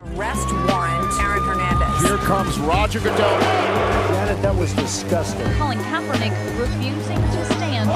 Arrest warrant, Aaron Hernandez. Here comes Roger Goodell. Janet, that was disgusting. Colin Kaepernick refusing to stand.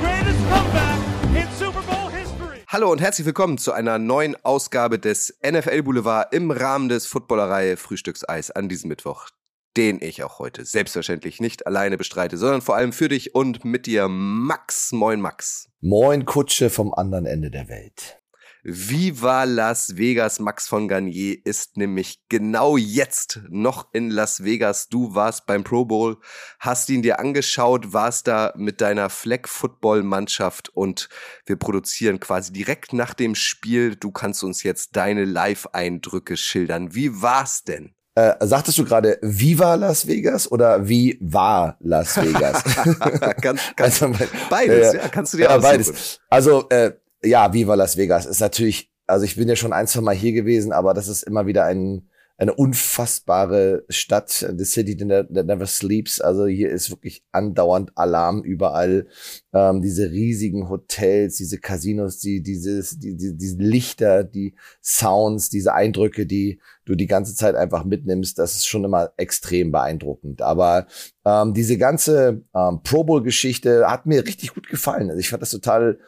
Greatest comeback in Super Bowl history. Hallo und herzlich willkommen zu einer neuen Ausgabe des NFL Boulevard im Rahmen des Footballerei Frühstückseis an diesem Mittwoch, den ich auch heute selbstverständlich nicht alleine bestreite, sondern vor allem für dich und mit dir Max. Moin Max. Moin Kutsche vom anderen Ende der Welt. Viva Las Vegas, Max von Garnier ist nämlich genau jetzt noch in Las Vegas. Du warst beim Pro Bowl, hast ihn dir angeschaut, warst da mit deiner Flag Football Mannschaft und wir produzieren quasi direkt nach dem Spiel. Du kannst uns jetzt deine Live-Eindrücke schildern. Wie war's denn? Äh, sagtest du gerade Viva Las Vegas oder wie war Las Vegas? ganz, ganz, Also, beides, äh, ja, kannst du dir ja, aussuchen. beides. Also äh, ja, Viva Las Vegas ist natürlich, also ich bin ja schon ein, zwei Mal hier gewesen, aber das ist immer wieder ein, eine unfassbare Stadt, the city that that never sleeps. Also hier ist wirklich andauernd Alarm überall. Ähm, diese riesigen Hotels, diese Casinos, die, dieses, die, die, diese Lichter, die Sounds, diese Eindrücke, die du die ganze Zeit einfach mitnimmst, das ist schon immer extrem beeindruckend. Aber ähm, diese ganze ähm, Pro Bowl-Geschichte hat mir richtig gut gefallen. Also ich fand das total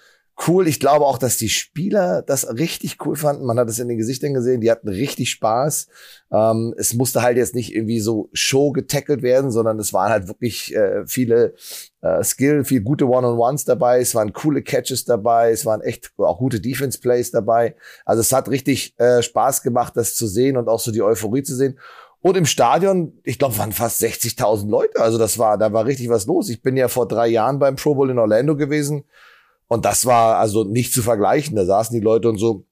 cool. Ich glaube auch, dass die Spieler das richtig cool fanden. Man hat es in den Gesichtern gesehen. Die hatten richtig Spaß. Ähm, es musste halt jetzt nicht irgendwie so Show getackelt werden, sondern es waren halt wirklich äh, viele äh, Skill, viel gute One-on-Ones dabei. Es waren coole Catches dabei. Es waren echt auch gute Defense-Plays dabei. Also es hat richtig äh, Spaß gemacht, das zu sehen und auch so die Euphorie zu sehen. Und im Stadion, ich glaube, waren fast 60.000 Leute. Also das war, da war richtig was los. Ich bin ja vor drei Jahren beim Pro Bowl in Orlando gewesen. Und das war also nicht zu vergleichen. Da saßen die Leute und so,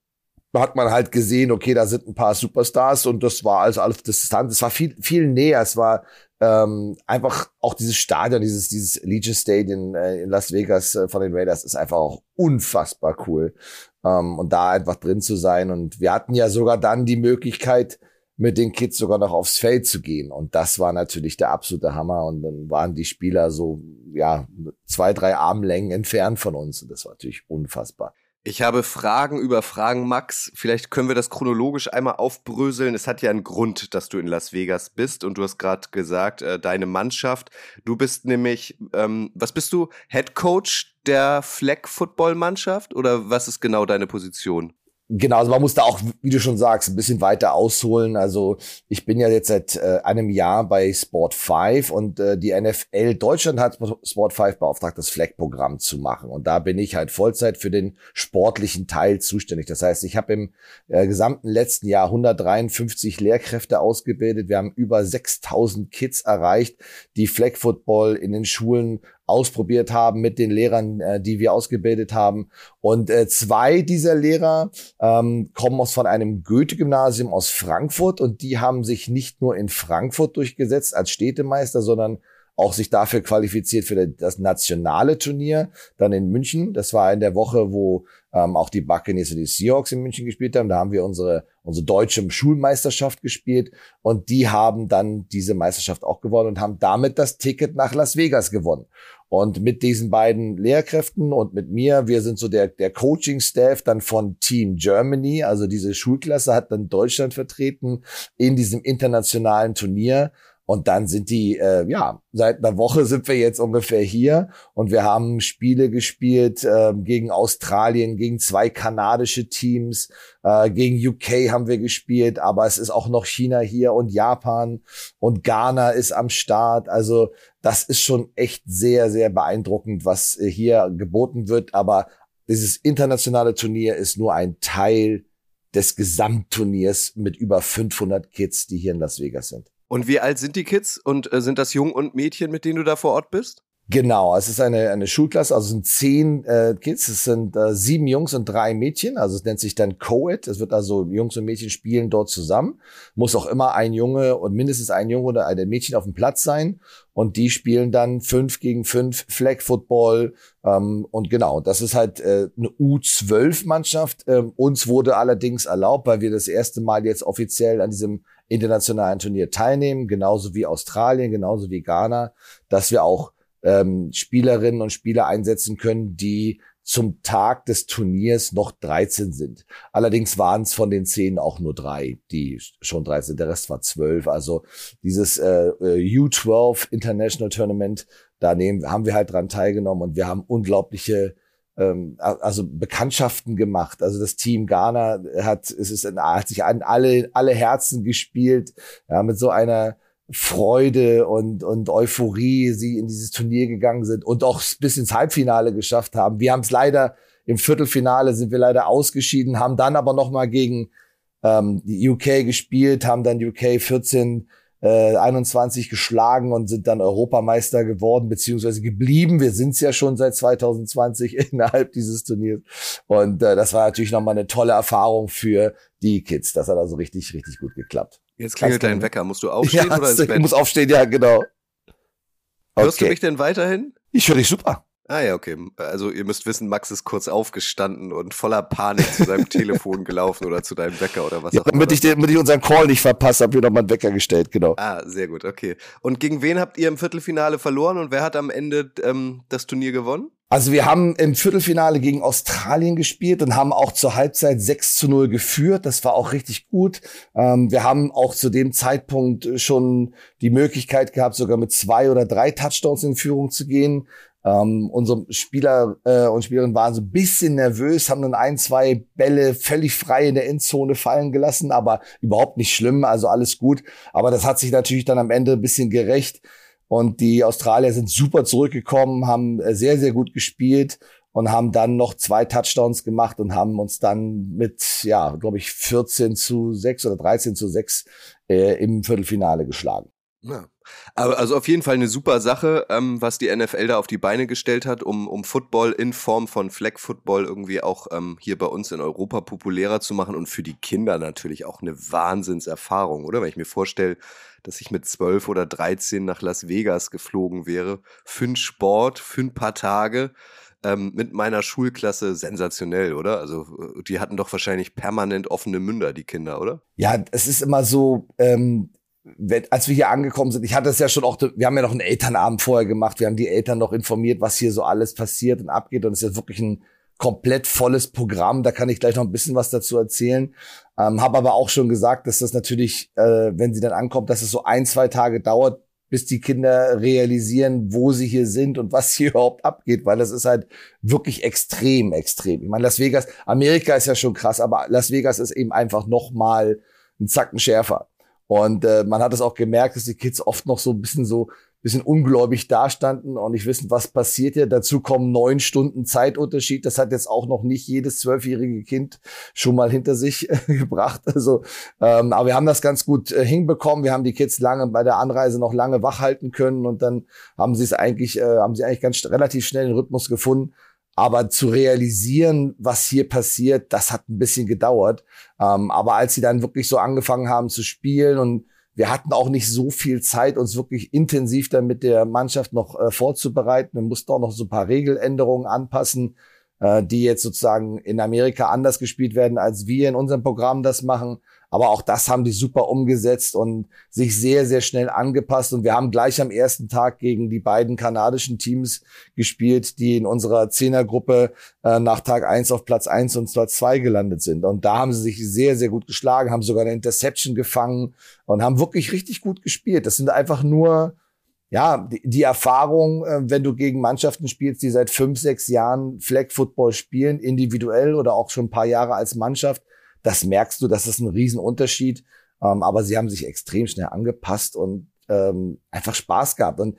da hat man halt gesehen, okay, da sind ein paar Superstars und das war also alles Distanz. Es war viel, viel näher. Es war ähm, einfach auch dieses Stadion, dieses, dieses Legion Stadium äh, in Las Vegas äh, von den Raiders ist einfach auch unfassbar cool. Ähm, und da einfach drin zu sein. Und wir hatten ja sogar dann die Möglichkeit, mit den Kids sogar noch aufs Feld zu gehen. Und das war natürlich der absolute Hammer. Und dann waren die Spieler so, ja, zwei, drei Armlängen entfernt von uns. Und das war natürlich unfassbar. Ich habe Fragen über Fragen, Max. Vielleicht können wir das chronologisch einmal aufbröseln. Es hat ja einen Grund, dass du in Las Vegas bist und du hast gerade gesagt, äh, deine Mannschaft. Du bist nämlich, ähm, was bist du? Head Coach der Flag Football Mannschaft oder was ist genau deine Position? Genau, also man muss da auch, wie du schon sagst, ein bisschen weiter ausholen. Also ich bin ja jetzt seit äh, einem Jahr bei Sport 5 und äh, die NFL Deutschland hat Sport 5 beauftragt, das Flag-Programm zu machen. Und da bin ich halt Vollzeit für den sportlichen Teil zuständig. Das heißt, ich habe im äh, gesamten letzten Jahr 153 Lehrkräfte ausgebildet. Wir haben über 6000 Kids erreicht, die Flag Football in den Schulen ausprobiert haben mit den Lehrern, äh, die wir ausgebildet haben. Und äh, zwei dieser Lehrer ähm, kommen aus von einem Goethe-Gymnasium aus Frankfurt und die haben sich nicht nur in Frankfurt durchgesetzt als Städtemeister, sondern auch sich dafür qualifiziert für das nationale Turnier, dann in München. Das war in der Woche, wo ähm, auch die Buccaneers und die Seahawks in München gespielt haben. Da haben wir unsere, unsere deutsche Schulmeisterschaft gespielt und die haben dann diese Meisterschaft auch gewonnen und haben damit das Ticket nach Las Vegas gewonnen. Und mit diesen beiden Lehrkräften und mit mir, wir sind so der, der Coaching-Staff dann von Team Germany, also diese Schulklasse hat dann Deutschland vertreten in diesem internationalen Turnier. Und dann sind die, äh, ja, seit einer Woche sind wir jetzt ungefähr hier und wir haben Spiele gespielt äh, gegen Australien, gegen zwei kanadische Teams, äh, gegen UK haben wir gespielt, aber es ist auch noch China hier und Japan und Ghana ist am Start. Also das ist schon echt sehr, sehr beeindruckend, was äh, hier geboten wird. Aber dieses internationale Turnier ist nur ein Teil des Gesamtturniers mit über 500 Kids, die hier in Las Vegas sind. Und wie alt sind die Kids? Und äh, sind das Jungen und Mädchen, mit denen du da vor Ort bist? Genau, es ist eine, eine Schulklasse, also sind zehn äh, Kids, es sind äh, sieben Jungs und drei Mädchen, also es nennt sich dann Co-Ed, es wird also Jungs und Mädchen spielen dort zusammen, muss auch immer ein Junge und mindestens ein Junge oder ein Mädchen auf dem Platz sein. Und die spielen dann fünf gegen fünf Flag Football. Ähm, und genau, das ist halt äh, eine U12-Mannschaft, ähm, uns wurde allerdings erlaubt, weil wir das erste Mal jetzt offiziell an diesem internationalen Turnier teilnehmen, genauso wie Australien, genauso wie Ghana, dass wir auch ähm, Spielerinnen und Spieler einsetzen können, die zum Tag des Turniers noch 13 sind. Allerdings waren es von den zehn auch nur drei, die schon 13, der Rest war zwölf. Also dieses äh, äh U12 International Tournament, da nehmen, haben wir halt dran teilgenommen und wir haben unglaubliche ähm, also Bekanntschaften gemacht. Also das Team Ghana hat, es ist, hat sich an alle, alle Herzen gespielt, ja, mit so einer Freude und, und Euphorie sie in dieses Turnier gegangen sind und auch bis ins Halbfinale geschafft haben. Wir haben es leider im Viertelfinale sind wir leider ausgeschieden, haben dann aber noch mal gegen ähm, die UK gespielt, haben dann UK 14 äh, 21 geschlagen und sind dann Europameister geworden, beziehungsweise geblieben. Wir sind es ja schon seit 2020 innerhalb dieses Turniers. Und äh, das war natürlich nochmal eine tolle Erfahrung für die Kids. Das hat also richtig, richtig gut geklappt. Jetzt klingelt dein Wecker. Musst du aufstehen ja, oder ins Bett? Ich muss aufstehen, ja, genau. Okay. Hörst du mich denn weiterhin? Ich höre dich super. Ah ja, okay. Also ihr müsst wissen, Max ist kurz aufgestanden und voller Panik zu seinem Telefon gelaufen oder zu deinem Wecker oder was ja, auch immer. Damit ich, den, damit ich unseren Call nicht verpasse, habe ich nochmal einen Wecker gestellt, genau. Ah, sehr gut, okay. Und gegen wen habt ihr im Viertelfinale verloren und wer hat am Ende ähm, das Turnier gewonnen? Also wir haben im Viertelfinale gegen Australien gespielt und haben auch zur Halbzeit 6 zu 0 geführt. Das war auch richtig gut. Ähm, wir haben auch zu dem Zeitpunkt schon die Möglichkeit gehabt, sogar mit zwei oder drei Touchdowns in Führung zu gehen. Ähm, unsere Spieler äh, und Spielerinnen waren so ein bisschen nervös, haben dann ein, zwei Bälle völlig frei in der Endzone fallen gelassen, aber überhaupt nicht schlimm, also alles gut. Aber das hat sich natürlich dann am Ende ein bisschen gerecht. Und die Australier sind super zurückgekommen, haben äh, sehr, sehr gut gespielt und haben dann noch zwei Touchdowns gemacht und haben uns dann mit, ja, glaube ich, 14 zu 6 oder 13 zu 6 äh, im Viertelfinale geschlagen. Ja. Aber also auf jeden Fall eine super Sache, ähm, was die NFL da auf die Beine gestellt hat, um, um Football in Form von Flag Football irgendwie auch ähm, hier bei uns in Europa populärer zu machen und für die Kinder natürlich auch eine Wahnsinnserfahrung, oder? Wenn ich mir vorstelle, dass ich mit zwölf oder dreizehn nach Las Vegas geflogen wäre, für einen Sport, für ein paar Tage, ähm, mit meiner Schulklasse sensationell, oder? Also äh, die hatten doch wahrscheinlich permanent offene Münder, die Kinder, oder? Ja, es ist immer so, ähm, als wir hier angekommen sind, ich hatte es ja schon auch, wir haben ja noch einen Elternabend vorher gemacht, wir haben die Eltern noch informiert, was hier so alles passiert und abgeht und es ist ja wirklich ein komplett volles Programm, da kann ich gleich noch ein bisschen was dazu erzählen, ähm, habe aber auch schon gesagt, dass das natürlich, äh, wenn sie dann ankommt, dass es so ein, zwei Tage dauert, bis die Kinder realisieren, wo sie hier sind und was hier überhaupt abgeht, weil das ist halt wirklich extrem, extrem. Ich meine, Las Vegas, Amerika ist ja schon krass, aber Las Vegas ist eben einfach noch mal ein Zacken schärfer. Und äh, man hat es auch gemerkt, dass die Kids oft noch so ein bisschen so bisschen ungläubig dastanden und nicht wissen, was passiert hier. Dazu kommen neun Stunden Zeitunterschied. Das hat jetzt auch noch nicht jedes zwölfjährige Kind schon mal hinter sich gebracht. Also, ähm, aber wir haben das ganz gut äh, hinbekommen. Wir haben die Kids lange bei der Anreise noch lange wach halten können und dann haben sie es eigentlich, äh, haben sie eigentlich ganz relativ schnell den Rhythmus gefunden. Aber zu realisieren, was hier passiert, das hat ein bisschen gedauert. Ähm, aber als sie dann wirklich so angefangen haben zu spielen und wir hatten auch nicht so viel Zeit, uns wirklich intensiv dann mit der Mannschaft noch äh, vorzubereiten. Wir mussten auch noch so ein paar Regeländerungen anpassen, äh, die jetzt sozusagen in Amerika anders gespielt werden, als wir in unserem Programm das machen. Aber auch das haben die super umgesetzt und sich sehr, sehr schnell angepasst. Und wir haben gleich am ersten Tag gegen die beiden kanadischen Teams gespielt, die in unserer Zehnergruppe äh, nach Tag eins auf Platz eins und Platz zwei gelandet sind. Und da haben sie sich sehr, sehr gut geschlagen, haben sogar eine Interception gefangen und haben wirklich richtig gut gespielt. Das sind einfach nur ja, die, die Erfahrung, äh, wenn du gegen Mannschaften spielst, die seit fünf, sechs Jahren Flag Football spielen, individuell oder auch schon ein paar Jahre als Mannschaft, das merkst du, das ist ein Riesenunterschied. Ähm, aber sie haben sich extrem schnell angepasst und ähm, einfach Spaß gehabt. Und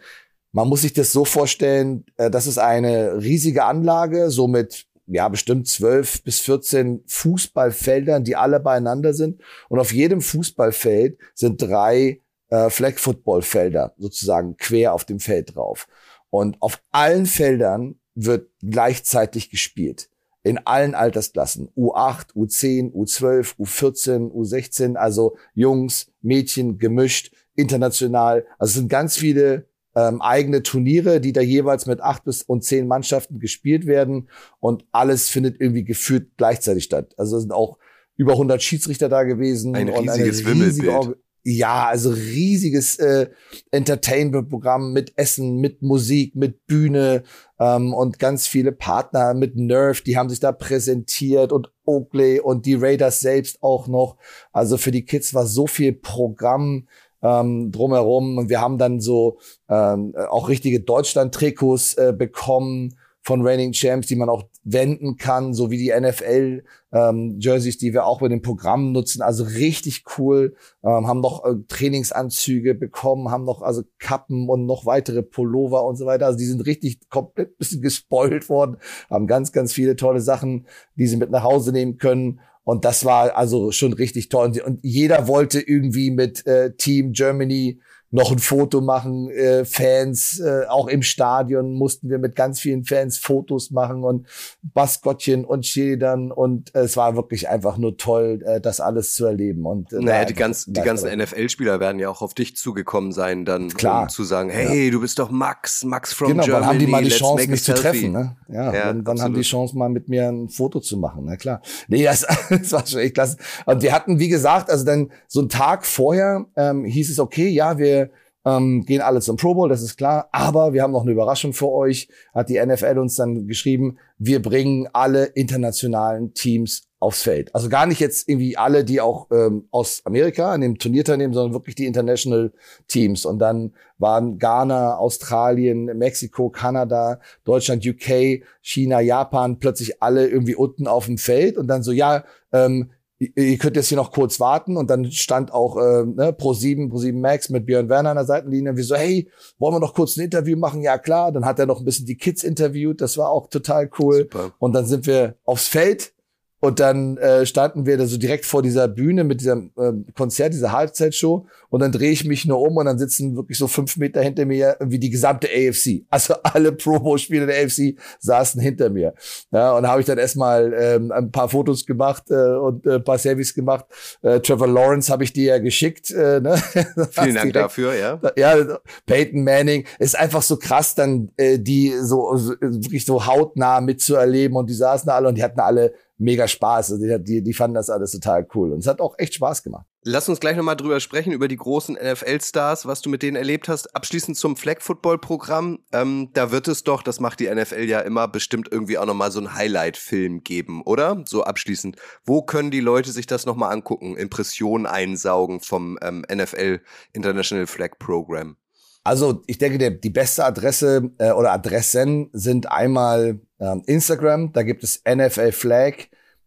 man muss sich das so vorstellen, äh, das ist eine riesige Anlage, so mit ja, bestimmt zwölf bis 14 Fußballfeldern, die alle beieinander sind. Und auf jedem Fußballfeld sind drei äh, Flag-Football-Felder sozusagen quer auf dem Feld drauf. Und auf allen Feldern wird gleichzeitig gespielt in allen Altersklassen. U8, U10, U12, U14, U16, also Jungs, Mädchen, gemischt, international. Also es sind ganz viele ähm, eigene Turniere, die da jeweils mit acht bis und zehn Mannschaften gespielt werden und alles findet irgendwie gefühlt gleichzeitig statt. Also es sind auch über 100 Schiedsrichter da gewesen ein und riesiges Wimmelbild. Ja, also riesiges äh, Entertainment-Programm mit Essen, mit Musik, mit Bühne ähm, und ganz viele Partner mit Nerve, die haben sich da präsentiert und Oakley und die Raiders selbst auch noch. Also für die Kids war so viel Programm ähm, drumherum und wir haben dann so ähm, auch richtige Deutschland-Trikots äh, bekommen von Reigning Champs, die man auch wenden kann, so wie die NFL ähm, Jerseys, die wir auch bei dem Programm nutzen. Also richtig cool. Ähm, haben noch äh, Trainingsanzüge bekommen, haben noch also Kappen und noch weitere Pullover und so weiter. Also die sind richtig komplett bisschen gespoilt worden, haben ganz, ganz viele tolle Sachen, die sie mit nach Hause nehmen können. Und das war also schon richtig toll. Und jeder wollte irgendwie mit äh, Team Germany noch ein Foto machen, äh, Fans, äh, auch im Stadion mussten wir mit ganz vielen Fans Fotos machen und Baskottchen und Schildern und äh, es war wirklich einfach nur toll, äh, das alles zu erleben. Und, äh, naja, die, ganz, die ganzen NFL-Spieler werden ja auch auf dich zugekommen sein, dann Klar. um zu sagen, hey, ja. du bist doch Max, Max from genau, Germany. Genau, wann haben die mal die Chance, mich zu treffen? Ne? Ja, ja wann, wann haben die Chance, mal mit mir ein Foto zu machen? Na klar. Nee, das, das war schon echt klasse. Und wir hatten, wie gesagt, also dann so einen Tag vorher ähm, hieß es, okay, ja, wir ähm, gehen alle zum Pro Bowl, das ist klar. Aber wir haben noch eine Überraschung für euch, hat die NFL uns dann geschrieben. Wir bringen alle internationalen Teams aufs Feld. Also gar nicht jetzt irgendwie alle, die auch ähm, aus Amerika an dem Turnier teilnehmen, sondern wirklich die International Teams. Und dann waren Ghana, Australien, Mexiko, Kanada, Deutschland, UK, China, Japan plötzlich alle irgendwie unten auf dem Feld und dann so, ja, ähm, ihr könnt jetzt hier noch kurz warten und dann stand auch äh, ne, Pro 7, Pro 7 Max mit Björn Werner an der Seitenlinie und wir so, hey, wollen wir noch kurz ein Interview machen? Ja klar, dann hat er noch ein bisschen die Kids interviewt, das war auch total cool Super. und dann sind wir aufs Feld und dann äh, standen wir da so direkt vor dieser Bühne mit diesem äh, Konzert, dieser Halbzeitshow. Und dann drehe ich mich nur um und dann sitzen wirklich so fünf Meter hinter mir wie die gesamte AFC. Also alle Pro Bowl-Spieler der AFC saßen hinter mir. Ja, und da habe ich dann erstmal ähm, ein paar Fotos gemacht äh, und äh, ein paar Selfies gemacht. Äh, Trevor Lawrence habe ich dir ja geschickt. Äh, ne? Vielen Dank dafür, ja. Ja, Peyton Manning. Ist einfach so krass, dann äh, die so, so wirklich so hautnah mitzuerleben. Und die saßen da alle und die hatten alle mega Spaß. Also die, die, die fanden das alles total cool. Und es hat auch echt Spaß gemacht. Lass uns gleich nochmal drüber sprechen, über die großen NFL-Stars, was du mit denen erlebt hast. Abschließend zum Flag-Football-Programm. Ähm, da wird es doch, das macht die NFL ja immer, bestimmt irgendwie auch nochmal so einen Highlight-Film geben, oder? So abschließend. Wo können die Leute sich das nochmal angucken? Impressionen einsaugen vom ähm, NFL International Flag Program? Also ich denke, der, die beste Adresse äh, oder Adressen sind einmal ähm, Instagram, da gibt es NFL Flag.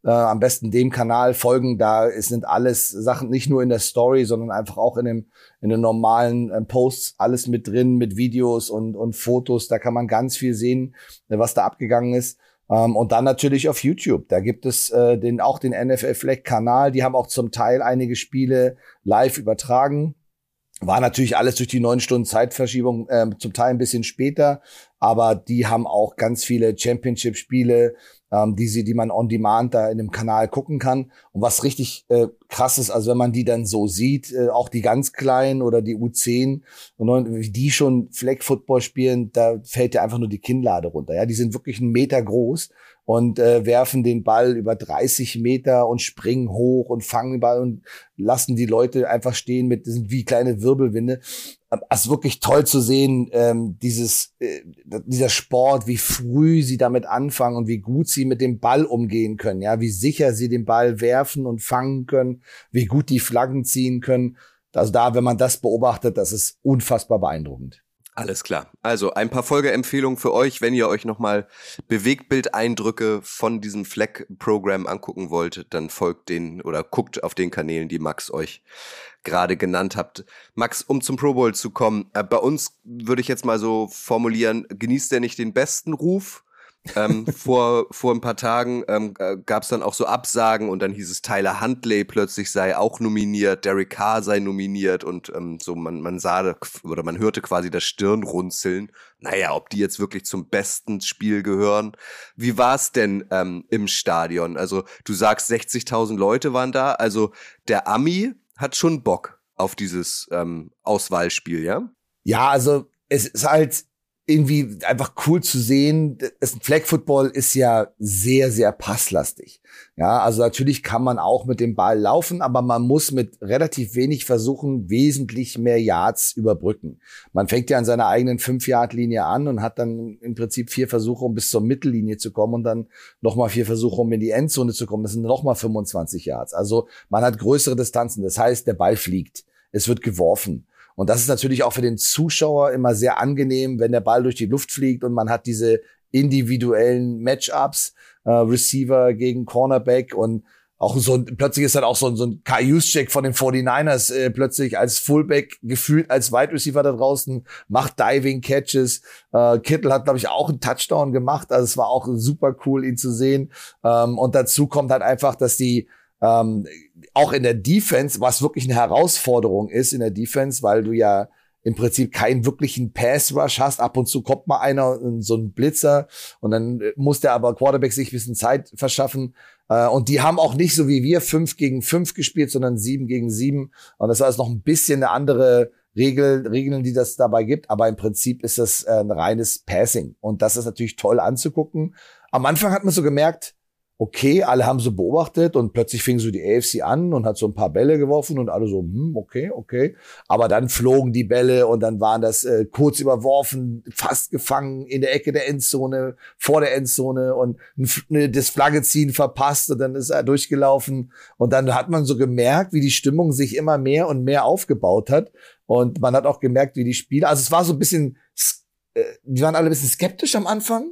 Äh, am besten dem Kanal folgen, da sind alles Sachen nicht nur in der Story, sondern einfach auch in dem in den normalen äh, Posts alles mit drin, mit Videos und und Fotos. Da kann man ganz viel sehen, äh, was da abgegangen ist. Ähm, und dann natürlich auf YouTube. Da gibt es äh, den auch den NFL Flag Kanal. Die haben auch zum Teil einige Spiele live übertragen. War natürlich alles durch die neun Stunden Zeitverschiebung äh, zum Teil ein bisschen später, aber die haben auch ganz viele Championship-Spiele, ähm, die sie, die man on demand da in dem Kanal gucken kann. Und was richtig äh, krass ist, also wenn man die dann so sieht, äh, auch die ganz kleinen oder die U10 und wie die schon Flag Football spielen, da fällt ja einfach nur die Kinnlade runter. Ja, die sind wirklich einen Meter groß und äh, werfen den Ball über 30 Meter und springen hoch und fangen den Ball und lassen die Leute einfach stehen mit diesen wie kleine Wirbelwinde. Es ist wirklich toll zu sehen, ähm, dieses, äh, dieser Sport, wie früh sie damit anfangen und wie gut sie mit dem Ball umgehen können, ja, wie sicher sie den Ball werfen und fangen können, wie gut die Flaggen ziehen können. Also da, wenn man das beobachtet, das ist unfassbar beeindruckend. Alles klar. Also ein paar Folgeempfehlungen für euch, wenn ihr euch nochmal Bewegtbildeindrücke von diesem Fleck-Programm angucken wollt, dann folgt den oder guckt auf den Kanälen, die Max euch gerade genannt habt. Max, um zum Pro Bowl zu kommen, äh, bei uns würde ich jetzt mal so formulieren, genießt er nicht den besten Ruf, ähm, vor, vor ein paar Tagen ähm, äh, gab es dann auch so Absagen und dann hieß es, Tyler Huntley plötzlich sei auch nominiert, Derek Carr sei nominiert und ähm, so man, man sah oder man hörte quasi das Stirnrunzeln. Naja, ob die jetzt wirklich zum besten Spiel gehören. Wie war es denn ähm, im Stadion? Also du sagst, 60.000 Leute waren da. Also der Ami hat schon Bock auf dieses ähm, Auswahlspiel, ja? Ja, also es ist halt irgendwie einfach cool zu sehen. Flag Football ist ja sehr, sehr passlastig. Ja, also natürlich kann man auch mit dem Ball laufen, aber man muss mit relativ wenig versuchen, wesentlich mehr Yards überbrücken. Man fängt ja an seiner eigenen 5-Yard-Linie an und hat dann im Prinzip vier Versuche, um bis zur Mittellinie zu kommen und dann nochmal vier Versuche, um in die Endzone zu kommen. Das sind nochmal 25 Yards. Also man hat größere Distanzen. Das heißt, der Ball fliegt. Es wird geworfen. Und das ist natürlich auch für den Zuschauer immer sehr angenehm, wenn der Ball durch die Luft fliegt und man hat diese individuellen Matchups, äh, Receiver gegen Cornerback und auch so plötzlich ist dann auch so, ein so ein Kai check von den 49ers äh, plötzlich als Fullback gefühlt als Wide Receiver da draußen, macht Diving Catches. Äh, Kittel hat, glaube ich, auch einen Touchdown gemacht. Also es war auch super cool, ihn zu sehen. Ähm, und dazu kommt halt einfach, dass die ähm, auch in der Defense, was wirklich eine Herausforderung ist in der Defense, weil du ja im Prinzip keinen wirklichen Pass-Rush hast. Ab und zu kommt mal einer, so ein Blitzer, und dann muss der aber Quarterback sich ein bisschen Zeit verschaffen. Äh, und die haben auch nicht so wie wir fünf gegen fünf gespielt, sondern sieben gegen sieben. Und das war jetzt noch ein bisschen eine andere Regel, Regeln, die das dabei gibt. Aber im Prinzip ist das äh, ein reines Passing. Und das ist natürlich toll anzugucken. Am Anfang hat man so gemerkt, okay, alle haben so beobachtet und plötzlich fing so die AFC an und hat so ein paar Bälle geworfen und alle so, hm, okay, okay. Aber dann flogen die Bälle und dann waren das äh, kurz überworfen, fast gefangen in der Ecke der Endzone, vor der Endzone und ne, das Flagge ziehen verpasst und dann ist er durchgelaufen. Und dann hat man so gemerkt, wie die Stimmung sich immer mehr und mehr aufgebaut hat. Und man hat auch gemerkt, wie die Spieler, also es war so ein bisschen, äh, die waren alle ein bisschen skeptisch am Anfang,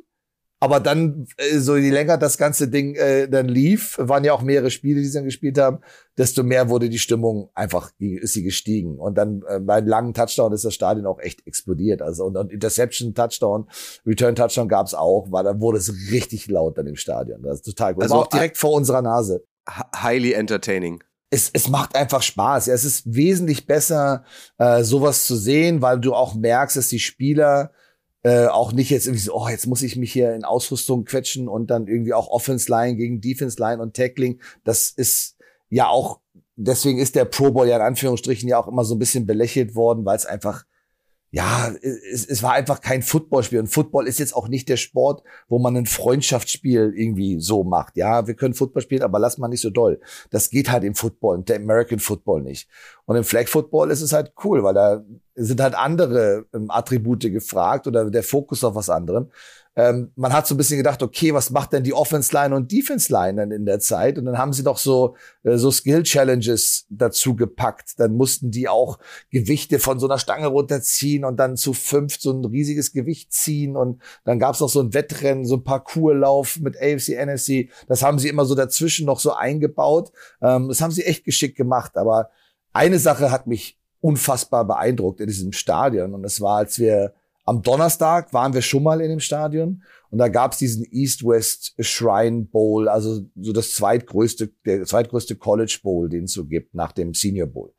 aber dann, äh, so je länger das ganze Ding äh, dann lief, waren ja auch mehrere Spiele, die sie dann gespielt haben, desto mehr wurde die Stimmung einfach, ist sie gestiegen. Und dann äh, bei einem langen Touchdown ist das Stadion auch echt explodiert. Also und, und Interception, Touchdown, Return Touchdown gab's auch, war, dann wurde es richtig laut dann im Stadion. Das ist total gut. Also auch direkt vor unserer Nase. Highly entertaining es, es macht einfach Spaß. Ja, es ist wesentlich besser, äh, sowas zu sehen, weil du auch merkst, dass die Spieler äh, auch nicht jetzt irgendwie so, oh, jetzt muss ich mich hier in Ausrüstung quetschen und dann irgendwie auch Offense Line gegen Defense Line und Tackling. Das ist ja auch, deswegen ist der Pro Bowl ja in Anführungsstrichen ja auch immer so ein bisschen belächelt worden, weil es einfach ja, es, es war einfach kein Footballspiel. Und Football ist jetzt auch nicht der Sport, wo man ein Freundschaftsspiel irgendwie so macht. Ja, wir können Football spielen, aber lass mal nicht so doll. Das geht halt im Football, im American Football nicht. Und im Flag Football ist es halt cool, weil da sind halt andere ähm, Attribute gefragt oder der Fokus auf was anderem ähm, man hat so ein bisschen gedacht, okay, was macht denn die Offense Line und Defense Line dann in der Zeit? Und dann haben sie doch so äh, so Skill Challenges dazu gepackt. Dann mussten die auch Gewichte von so einer Stange runterziehen und dann zu fünf so ein riesiges Gewicht ziehen. Und dann gab's noch so ein Wettrennen, so ein Parkourlauf mit AFC, NFC. Das haben sie immer so dazwischen noch so eingebaut. Ähm, das haben sie echt geschickt gemacht. Aber eine Sache hat mich unfassbar beeindruckt in diesem Stadion. Und das war, als wir am Donnerstag waren wir schon mal in dem Stadion und da gab es diesen East-West Shrine Bowl, also so das zweitgrößte, der zweitgrößte College Bowl, den es so gibt nach dem Senior Bowl.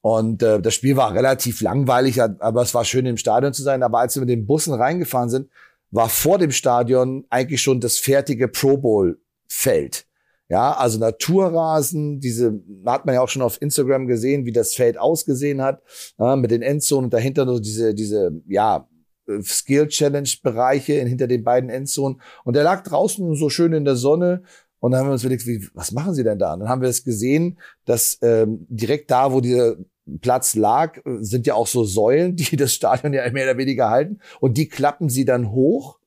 Und äh, das Spiel war relativ langweilig, aber es war schön im Stadion zu sein. Aber als wir mit den Bussen reingefahren sind, war vor dem Stadion eigentlich schon das fertige Pro Bowl Feld. Ja, also Naturrasen, diese hat man ja auch schon auf Instagram gesehen, wie das Feld ausgesehen hat, äh, mit den Endzonen und dahinter nur diese, diese, ja, Skill Challenge Bereiche hinter den beiden Endzonen. Und der lag draußen so schön in der Sonne. Und dann haben wir uns überlegt, wie, was machen sie denn da? Und dann haben wir es gesehen, dass ähm, direkt da, wo dieser Platz lag, sind ja auch so Säulen, die das Stadion ja mehr oder weniger halten. Und die klappen sie dann hoch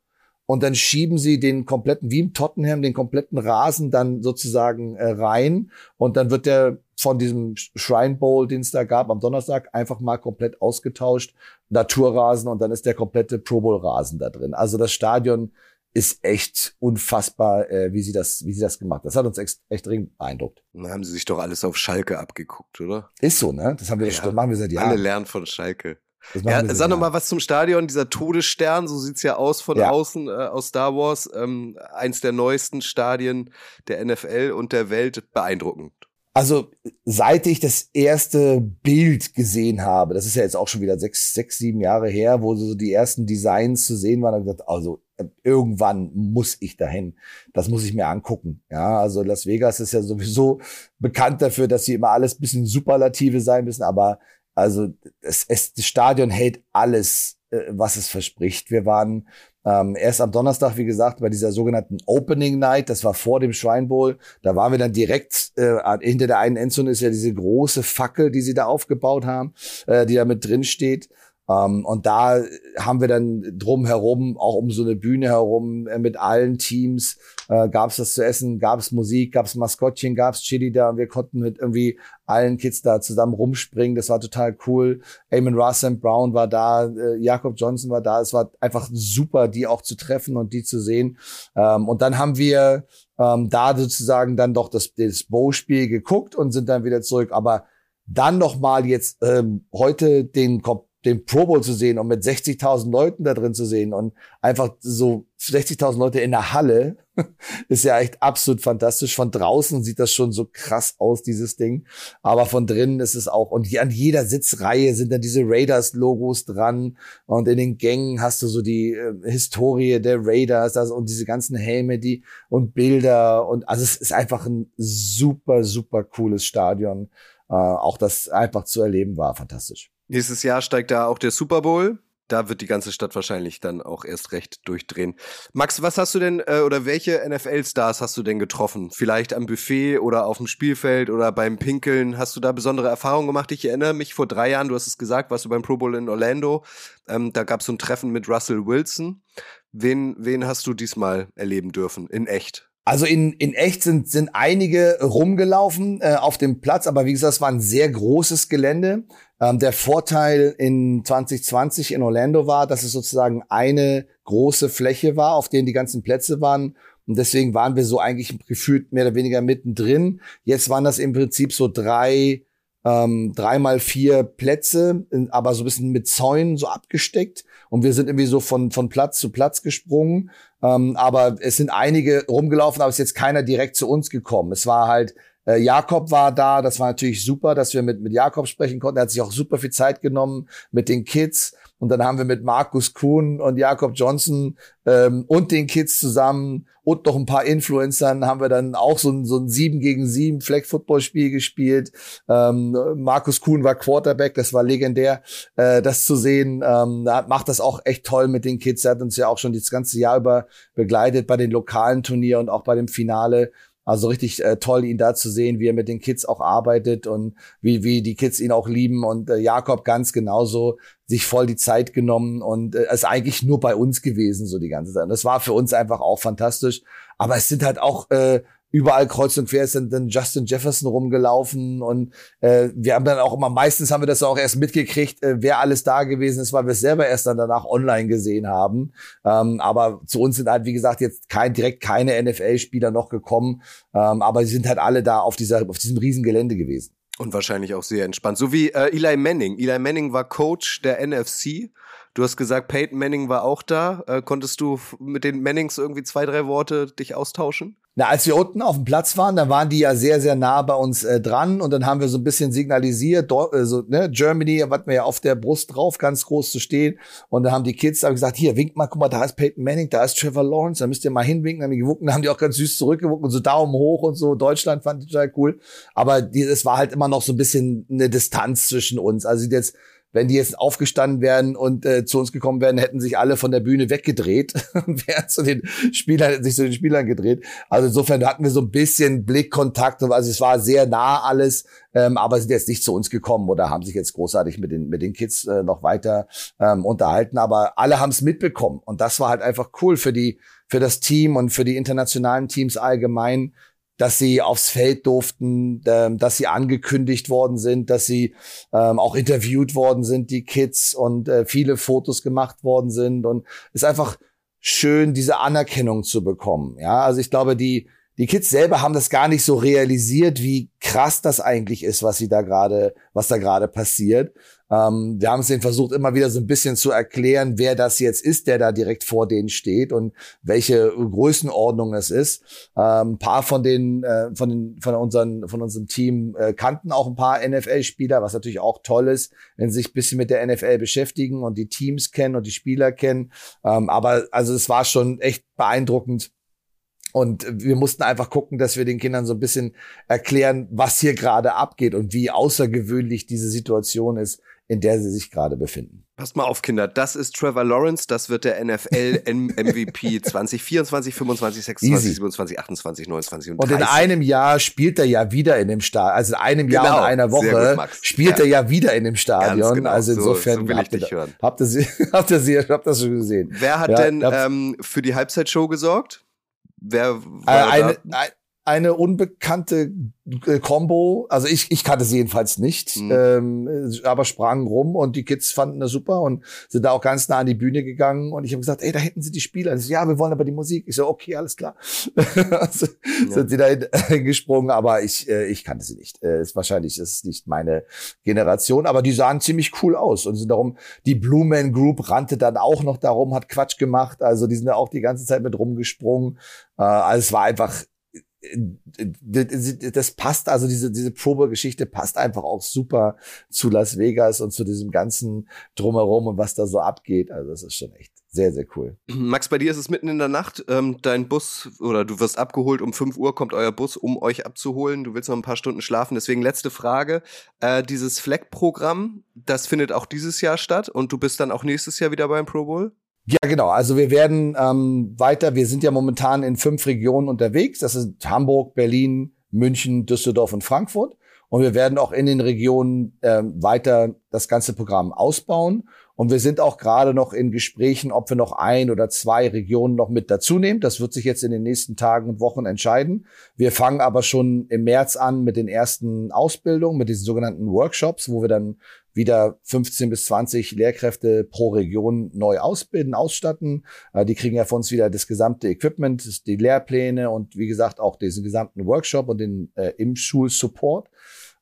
und dann schieben sie den kompletten, wie im Tottenham, den kompletten Rasen dann sozusagen äh, rein. Und dann wird der von diesem Shrine Bowl, den es da gab am Donnerstag, einfach mal komplett ausgetauscht. Naturrasen und dann ist der komplette Pro Bowl Rasen da drin. Also das Stadion ist echt unfassbar, äh, wie sie das, wie sie das gemacht. Das hat uns echt, echt dringend beeindruckt. Dann haben sie sich doch alles auf Schalke abgeguckt, oder? Ist so, ne? Das haben wir, ja, das machen wir seit Jahren. Alle lernen von Schalke. Ja, sag noch mal was zum Stadion. Dieser Todesstern, so sieht's ja aus von ja. außen äh, aus Star Wars. Ähm, eins der neuesten Stadien der NFL und der Welt. Beeindruckend. Also seit ich das erste Bild gesehen habe, das ist ja jetzt auch schon wieder sechs, sechs, sieben Jahre her, wo so die ersten Designs zu sehen waren, habe ich gesagt, also äh, irgendwann muss ich dahin. Das muss ich mir angucken. Ja, also Las Vegas ist ja sowieso bekannt dafür, dass sie immer alles bisschen Superlative sein müssen, aber also es, es, das Stadion hält alles äh, was es verspricht. Wir waren ähm, erst am Donnerstag, wie gesagt, bei dieser sogenannten Opening Night, das war vor dem Shrine Bowl, da waren wir dann direkt, äh, hinter der einen Endzone ist ja diese große Fackel, die sie da aufgebaut haben, äh, die da mit drin steht. Ähm, und da haben wir dann drumherum, auch um so eine Bühne herum, äh, mit allen Teams, äh, gab es das zu essen, gab es Musik, gab es Maskottchen, gab es Chili da. Und wir konnten mit irgendwie allen Kids da zusammen rumspringen. Das war total cool. Eamon Russell Brown war da, äh, Jakob Johnson war da. Es war einfach super, die auch zu treffen und die zu sehen. Ähm, und dann haben wir ähm, da sozusagen dann doch das, das Bow-Spiel geguckt und sind dann wieder zurück. Aber dann noch mal jetzt ähm, heute den Kopf den Pro Bowl zu sehen und mit 60.000 Leuten da drin zu sehen und einfach so 60.000 Leute in der Halle ist ja echt absolut fantastisch. Von draußen sieht das schon so krass aus, dieses Ding. Aber von drinnen ist es auch. Und an jeder Sitzreihe sind dann diese Raiders-Logos dran. Und in den Gängen hast du so die äh, Historie der Raiders also, und diese ganzen Helme, die und Bilder. Und also es ist einfach ein super, super cooles Stadion. Äh, auch das einfach zu erleben war fantastisch. Nächstes Jahr steigt da auch der Super Bowl. Da wird die ganze Stadt wahrscheinlich dann auch erst recht durchdrehen. Max, was hast du denn äh, oder welche NFL-Stars hast du denn getroffen? Vielleicht am Buffet oder auf dem Spielfeld oder beim Pinkeln? Hast du da besondere Erfahrungen gemacht? Ich erinnere mich vor drei Jahren, du hast es gesagt, warst du beim Pro Bowl in Orlando. Ähm, da gab es so ein Treffen mit Russell Wilson. Wen, wen hast du diesmal erleben dürfen? In echt? Also in, in echt sind, sind einige rumgelaufen äh, auf dem Platz, aber wie gesagt, es war ein sehr großes Gelände. Ähm, der Vorteil in 2020 in Orlando war, dass es sozusagen eine große Fläche war, auf denen die ganzen Plätze waren. Und deswegen waren wir so eigentlich gefühlt mehr oder weniger mittendrin. Jetzt waren das im Prinzip so drei, ähm, dreimal vier Plätze, aber so ein bisschen mit Zäunen so abgesteckt. Und wir sind irgendwie so von, von Platz zu Platz gesprungen. Ähm, aber es sind einige rumgelaufen, aber es ist jetzt keiner direkt zu uns gekommen. Es war halt, äh, Jakob war da, das war natürlich super, dass wir mit, mit Jakob sprechen konnten. Er hat sich auch super viel Zeit genommen mit den Kids. Und dann haben wir mit Markus Kuhn und Jakob Johnson ähm, und den Kids zusammen und noch ein paar Influencern haben wir dann auch so ein, so ein 7 gegen 7 Flag Football Spiel gespielt. Ähm, Markus Kuhn war Quarterback, das war legendär, äh, das zu sehen. Ähm, macht das auch echt toll mit den Kids. Er hat uns ja auch schon das ganze Jahr über begleitet bei den lokalen Turnieren und auch bei dem Finale. Also richtig äh, toll, ihn da zu sehen, wie er mit den Kids auch arbeitet und wie, wie die Kids ihn auch lieben. Und äh, Jakob ganz genauso sich voll die Zeit genommen und äh, ist eigentlich nur bei uns gewesen, so die ganze Zeit. Und das war für uns einfach auch fantastisch. Aber es sind halt auch äh, überall kreuz und quer ist dann, dann Justin Jefferson rumgelaufen und äh, wir haben dann auch immer, meistens haben wir das auch erst mitgekriegt, äh, wer alles da gewesen ist, weil wir es selber erst dann danach online gesehen haben. Ähm, aber zu uns sind halt, wie gesagt, jetzt kein, direkt keine NFL-Spieler noch gekommen, ähm, aber sie sind halt alle da auf dieser, auf diesem riesen Gelände gewesen. Und wahrscheinlich auch sehr entspannt. So wie äh, Eli Manning. Eli Manning war Coach der NFC. Du hast gesagt, Peyton Manning war auch da. Äh, konntest du mit den Mannings irgendwie zwei, drei Worte dich austauschen? Na, als wir unten auf dem Platz waren, da waren die ja sehr, sehr nah bei uns äh, dran und dann haben wir so ein bisschen signalisiert, dort, äh, so, ne, Germany, was wir ja auf der Brust drauf, ganz groß zu stehen. Und dann haben die Kids da gesagt, hier, winkt mal, guck mal, da ist Peyton Manning, da ist Trevor Lawrence, da müsst ihr mal hinwinken. Dann haben die gewunken, dann haben die auch ganz süß zurückgewunken und so Daumen hoch und so. Deutschland fand ich total cool. Aber es war halt immer noch so ein bisschen eine Distanz zwischen uns. Also jetzt wenn die jetzt aufgestanden wären und äh, zu uns gekommen wären, hätten sich alle von der Bühne weggedreht und wären zu den Spielern, sich zu den Spielern gedreht. Also insofern hatten wir so ein bisschen Blickkontakt und also es war sehr nah alles, ähm, aber sind jetzt nicht zu uns gekommen oder haben sich jetzt großartig mit den mit den Kids äh, noch weiter ähm, unterhalten. Aber alle haben es mitbekommen und das war halt einfach cool für die für das Team und für die internationalen Teams allgemein, dass sie aufs Feld durften, ähm, dass sie angekündigt worden sind, dass sie ähm, auch interviewt worden sind, die Kids und äh, viele Fotos gemacht worden sind und es ist einfach schön, diese Anerkennung zu bekommen. Ja, also ich glaube, die die Kids selber haben das gar nicht so realisiert, wie krass das eigentlich ist, was sie da gerade, was da gerade passiert. Ähm, wir haben es denen versucht, immer wieder so ein bisschen zu erklären, wer das jetzt ist, der da direkt vor denen steht und welche Größenordnung es ist. Ähm, ein paar von den, äh, von den, von unseren, von unserem Team äh, kannten auch ein paar NFL-Spieler, was natürlich auch toll ist, wenn sie sich ein bisschen mit der NFL beschäftigen und die Teams kennen und die Spieler kennen. Ähm, aber also es war schon echt beeindruckend und wir mussten einfach gucken, dass wir den Kindern so ein bisschen erklären, was hier gerade abgeht und wie außergewöhnlich diese Situation ist, in der sie sich gerade befinden. Passt mal auf, Kinder. Das ist Trevor Lawrence. Das wird der NFL MVP 2024, 25, 26, Easy. 27, 28, 29 und Und in 30. einem Jahr spielt er ja wieder in dem Stadion. Also in einem Jahr Genau. und einer Woche gut, spielt Ja. er ja wieder in dem Stadion. Genau. Also So- insofern so will ich habt, ihr, dich hören. habt ihr habt ihr habt das schon gesehen. Wer hat Ja, denn ähm, für die Halbzeitshow gesorgt? Wer Äh, war eine, da? Ein- eine unbekannte äh, Combo, also ich, ich kannte sie jedenfalls nicht, Mhm. ähm, äh, aber sprangen rum und die Kids fanden das super und sind da auch ganz nah an die Bühne gegangen und ich habe gesagt, ey, da hinten sind die Spieler. So, ja, wir wollen aber die Musik. Ich so, okay, alles klar. also, Sind sie da hin- gesprungen, aber ich, äh, ich kannte sie nicht. Äh, ist wahrscheinlich ist es nicht meine Generation, aber die sahen ziemlich cool aus und sind darum, die Blue Man Group rannte dann auch noch darum, hat Quatsch gemacht, also die sind da auch die ganze Zeit mit rumgesprungen. Äh, also es war einfach das das passt, also diese, diese Probe-Geschichte passt einfach auch super zu Las Vegas und zu diesem ganzen Drumherum und was da so abgeht. Also das ist schon echt sehr, sehr cool. Max, bei dir ist es mitten in der Nacht. Ähm, dein Bus oder du wirst abgeholt. Um 5 Uhr kommt euer Bus, um euch abzuholen. Du willst noch ein paar Stunden schlafen. Deswegen letzte Frage. Äh, dieses Fleck-Programm, das findet auch dieses Jahr statt und du bist dann auch nächstes Jahr wieder beim Pro Bowl? Ja, genau. Also wir werden ähm, weiter, wir sind ja momentan in fünf Regionen unterwegs. Das sind Hamburg, Berlin, München, Düsseldorf und Frankfurt. Und wir werden auch in den Regionen ähm, weiter das ganze Programm ausbauen. Und wir sind auch gerade noch in Gesprächen, ob wir noch ein oder zwei Regionen noch mit dazu nehmen. Das wird sich jetzt in den nächsten Tagen und Wochen entscheiden. Wir fangen aber schon im März an mit den ersten Ausbildungen, mit diesen sogenannten Workshops, wo wir dann wieder 15 bis 20 Lehrkräfte pro Region neu ausbilden, ausstatten. Äh, Die kriegen ja von uns wieder das gesamte Equipment, die Lehrpläne und wie gesagt auch diesen gesamten Workshop und den äh, im Schulsupport. Äh,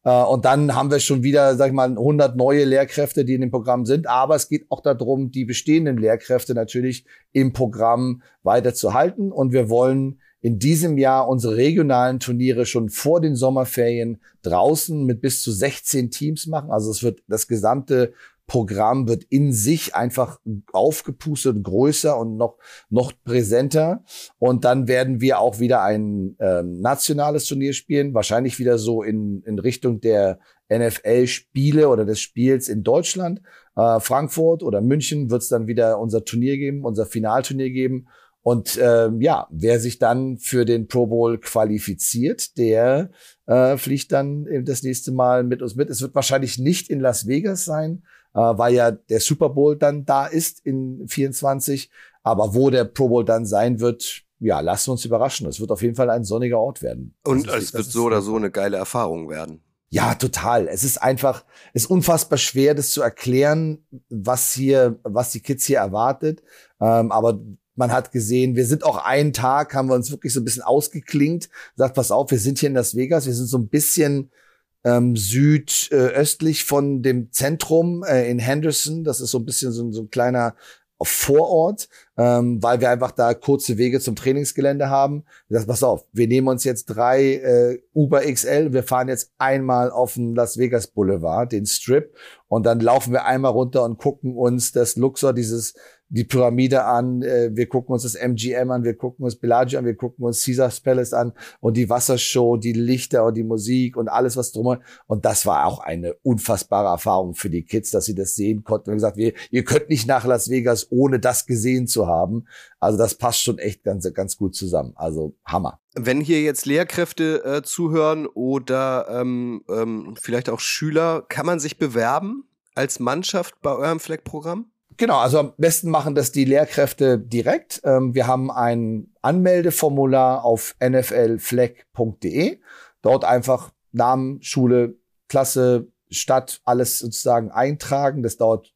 Und dann haben wir schon wieder, sag ich mal, 100 neue Lehrkräfte, die in dem Programm sind. Aber es geht auch darum, die bestehenden Lehrkräfte natürlich im Programm weiterzuhalten. Und wir wollen in diesem Jahr unsere regionalen Turniere schon vor den Sommerferien draußen mit bis zu 16 Teams machen. Also es wird das gesamte Programm wird in sich einfach aufgepustet größer und noch, noch präsenter. Und dann werden wir auch wieder ein ähm, nationales Turnier spielen, wahrscheinlich wieder so in, in Richtung der NFL-Spiele oder des Spiels in Deutschland. Äh, Frankfurt oder München wird es dann wieder unser Turnier geben, unser Finalturnier geben. Und ähm, ja, wer sich dann für den Pro Bowl qualifiziert, der äh, fliegt dann eben das nächste Mal mit uns mit. Es wird wahrscheinlich nicht in Las Vegas sein, äh, weil ja der Super Bowl dann da ist in 24. Aber wo der Pro Bowl dann sein wird, ja, lassen wir uns überraschen. Es wird auf jeden Fall ein sonniger Ort werden. Und ist- es wird so oder so eine geile Erfahrung werden. ja, total. Es ist einfach, es ist unfassbar schwer, das zu erklären, was hier, was die Kids hier erwartet. Ähm, aber man hat gesehen, wir sind auch einen Tag, haben wir uns wirklich so ein bisschen ausgeklingt, sagt, pass auf, wir sind hier in Las Vegas, wir sind so ein bisschen ähm, südöstlich von dem Zentrum äh, in Henderson. Das ist so ein bisschen so, ein- so ein kleiner Vorort, ähm, weil wir einfach da kurze Wege zum Trainingsgelände haben. Sagen, pass auf, wir nehmen uns jetzt drei äh, Uber XL, wir fahren jetzt einmal auf den Las Vegas Boulevard, den Strip, und dann laufen wir einmal runter und gucken uns das Luxor, dieses die Pyramide an, äh, wir gucken uns das MGM an, wir gucken uns Bellagio an, wir gucken uns Caesars Palace an und die Wassershow, die Lichter und die Musik und alles was drum. Und das war auch eine unfassbare Erfahrung für die Kids, dass sie das sehen konnten. Haben gesagt, wir, ihr könnt nicht nach Las Vegas, ohne das gesehen zu haben. Also das passt schon echt ganz, ganz gut zusammen. Also Hammer. Wenn hier jetzt Lehrkräfte äh, zuhören oder ähm, ähm, vielleicht auch Schüler, kann man sich bewerben als Mannschaft bei eurem Fleck-Programm? Genau, also am besten machen das die Lehrkräfte direkt. Ähm, wir haben ein Anmeldeformular auf nflfleck.de. Dort einfach Namen, Schule, Klasse, Stadt, alles sozusagen eintragen. Das dauert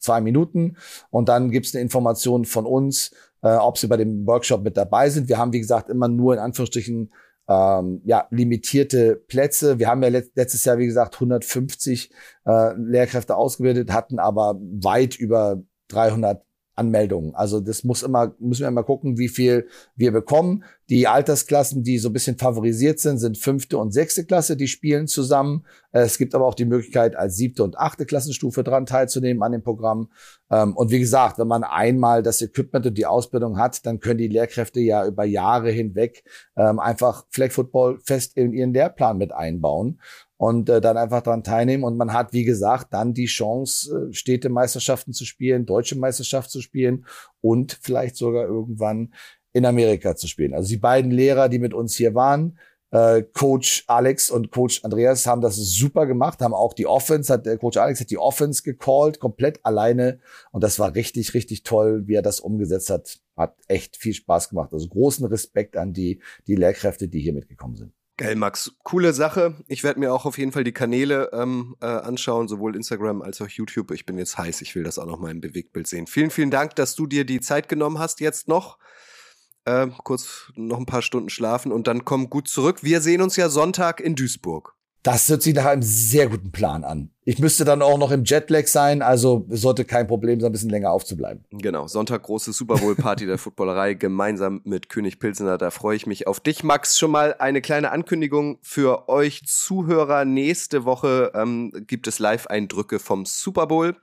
zwei Minuten und dann gibt's eine Information von uns, äh, ob sie bei dem Workshop mit dabei sind. Wir haben, wie gesagt, immer nur in Anführungsstrichen ähm, ja, limitierte Plätze. Wir haben ja let letztes Jahr, wie gesagt, 150 äh, Lehrkräfte ausgebildet, hatten aber weit über 300 Anmeldungen. Also das muss immer, müssen wir immer gucken, wie viel wir bekommen. Die Altersklassen, die so ein bisschen favorisiert sind, sind fünfte und sechste Klasse, die spielen zusammen. Es gibt aber auch die Möglichkeit, als siebte und achte Klassenstufe dran teilzunehmen an dem Programm. Ähm, Und wie gesagt, wenn man einmal das Equipment und die Ausbildung hat, dann können die Lehrkräfte ja über Jahre hinweg ähm, einfach Flag Football fest in ihren Lehrplan mit einbauen. Und äh, dann einfach daran teilnehmen. Und man hat, wie gesagt, dann die Chance, äh, Städtemeisterschaften zu spielen, deutsche Meisterschaft zu spielen und vielleicht sogar irgendwann in Amerika zu spielen. Also die beiden Lehrer, die mit uns hier waren, äh, Coach Alex und Coach Andreas haben das super gemacht, haben auch die Offense, hat, äh, Coach Alex hat die Offense gecallt, komplett alleine. Und das war richtig, richtig toll, wie er das umgesetzt hat. Hat echt viel Spaß gemacht. Also großen Respekt an die, die Lehrkräfte, die hier mitgekommen sind. Geil, Max. Coole Sache. Ich werde mir auch auf jeden Fall die Kanäle ähm, äh, anschauen, sowohl Instagram als auch YouTube. Ich bin jetzt heiß. Ich will das auch noch mal im Bewegtbild sehen. Vielen, vielen Dank, dass du dir die Zeit genommen hast jetzt noch. Äh, kurz noch ein paar Stunden schlafen und dann komm gut zurück. Wir sehen uns ja Sonntag in Duisburg. Das hört sich nach einem sehr guten Plan an. Ich müsste dann auch noch im Jetlag sein, also sollte kein Problem sein, ein bisschen länger aufzubleiben. Genau, Sonntag große Super Bowl Party der Footballerei gemeinsam mit König Pilsener. Da freue ich mich auf dich, Max. Schon mal eine kleine Ankündigung für euch Zuhörer. Nächste Woche ähm, gibt es Live-Eindrücke vom Super Bowl,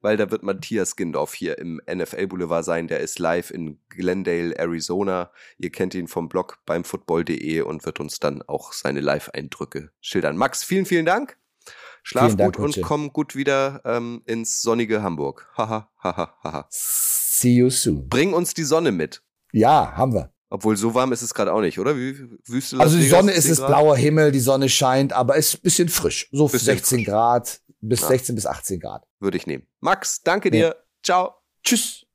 weil da wird Matthias Gindorf hier im NFL Boulevard sein. Der ist live in Glendale, Arizona. Ihr kennt ihn vom Blog beim football.de und wird uns dann auch seine Live-Eindrücke schildern. Max, vielen, vielen Dank. Schlaf Dank, gut und Kutsche. komm gut wieder ähm, ins sonnige Hamburg. Haha, haha, haha. See you soon. Bring uns die Sonne mit. Ja, haben wir. Obwohl so warm ist es gerade auch nicht, oder? Wie Wüste Las Also die Vegas, Sonne ist 10 es blauer Himmel, die Sonne scheint, aber es ist ein bisschen frisch. So Bisschen 16 frisch. Grad bis Ja. 16 bis 18 Grad. Würde ich nehmen. Max, danke Ja. dir. Ciao. Tschüss.